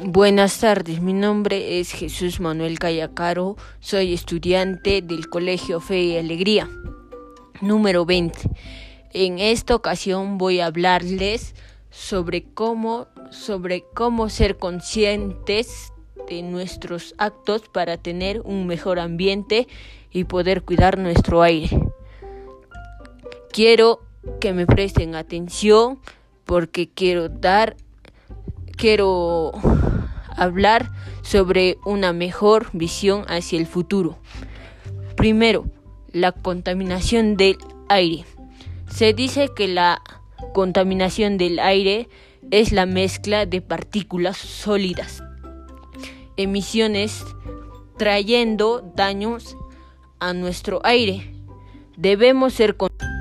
Buenas tardes, mi nombre es Jesús Manuel Cayacaro, soy estudiante del Colegio Fe y Alegría, número 20. En esta ocasión voy a hablarles sobre cómo, sobre cómo ser conscientes de nuestros actos para tener un mejor ambiente y poder cuidar nuestro aire. Quiero que me presten atención porque quiero dar quiero hablar sobre una mejor visión hacia el futuro. Primero, la contaminación del aire. Se dice que la contaminación del aire es la mezcla de partículas sólidas, emisiones trayendo daños a nuestro aire. Debemos ser conscientes